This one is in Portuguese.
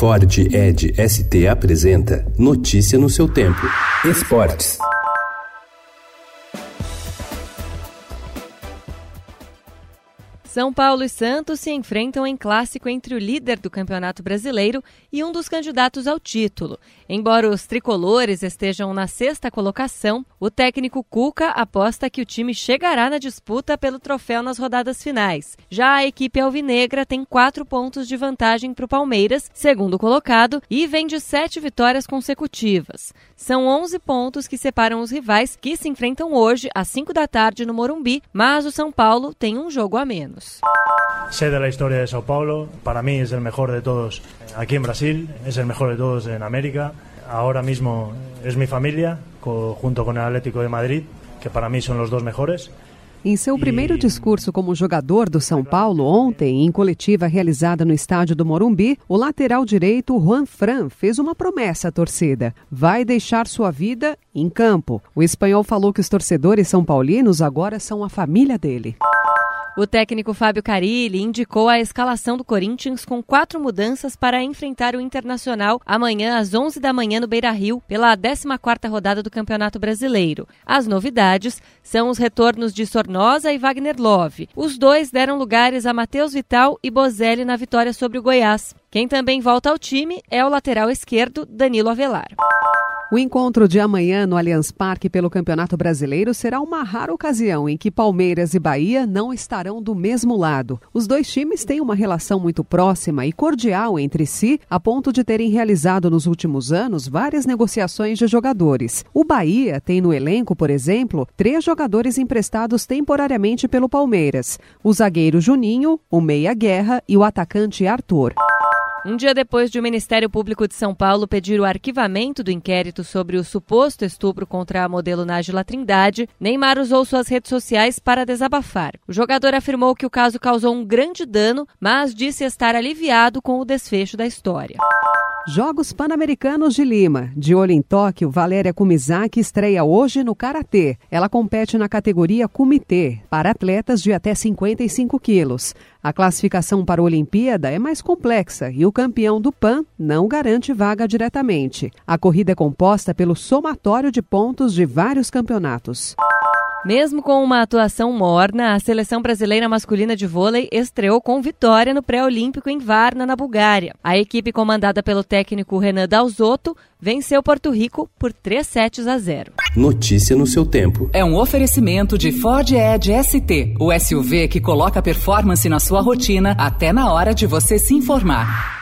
Ford Ed ST apresenta Notícia no seu tempo. Esportes. São Paulo e Santos se enfrentam em clássico entre o líder do Campeonato Brasileiro e um dos candidatos ao título. Embora os tricolores estejam na sexta colocação, o técnico Cuca aposta que o time chegará na disputa pelo troféu nas rodadas finais. Já a equipe alvinegra tem quatro pontos de vantagem para o Palmeiras, segundo colocado, e vem de sete vitórias consecutivas. São 11 pontos que separam os rivais que se enfrentam hoje às 5 da tarde no Morumbi, mas o São Paulo tem um jogo a menos. Sé de la historia de Sao Paulo, para mí es el mejor de todos aquí en Brasil, es el mejor de todos en América. Ahora mismo es mi familia, junto con el Atlético de Madrid, que para mí son los dos mejores. Em seu primeiro discurso como jogador do São Paulo ontem, em coletiva realizada no estádio do Morumbi, o lateral direito Juan Fran fez uma promessa à torcida: vai deixar sua vida em campo. O espanhol falou que os torcedores são paulinos agora são a família dele. O técnico Fábio Carilli indicou a escalação do Corinthians com quatro mudanças para enfrentar o Internacional amanhã às 11 da manhã no Beira-Rio pela 14ª rodada do Campeonato Brasileiro. As novidades são os retornos de Sornosa e Wagner Love. Os dois deram lugares a Matheus Vital e Bozelli na vitória sobre o Goiás. Quem também volta ao time é o lateral esquerdo Danilo Avelar. O encontro de amanhã no Allianz Parque pelo Campeonato Brasileiro será uma rara ocasião em que Palmeiras e Bahia não estarão do mesmo lado. Os dois times têm uma relação muito próxima e cordial entre si, a ponto de terem realizado nos últimos anos várias negociações de jogadores. O Bahia tem no elenco, por exemplo, três jogadores emprestados temporariamente pelo Palmeiras: o zagueiro Juninho, o meia Guerra e o atacante Arthur. Um dia depois de o Ministério Público de São Paulo pedir o arquivamento do inquérito sobre o suposto estupro contra a modelo Nájila Trindade, Neymar usou suas redes sociais para desabafar. O jogador afirmou que o caso causou um grande dano, mas disse estar aliviado com o desfecho da história. Jogos Pan-Americanos de Lima. De olho em Tóquio, Valéria Kumizaki estreia hoje no Karatê. Ela compete na categoria Comitê, para atletas de até 55 quilos. A classificação para a Olimpíada é mais complexa e o campeão do PAN não garante vaga diretamente. A corrida é composta pelo somatório de pontos de vários campeonatos. Mesmo com uma atuação morna, a seleção brasileira masculina de vôlei estreou com vitória no pré-olímpico em Varna, na Bulgária. A equipe comandada pelo técnico Renan Dalzotto venceu Porto Rico por 3 sets a 0. Notícia no seu tempo. É um oferecimento de Ford Edge ST, o SUV que coloca performance na sua rotina até na hora de você se informar.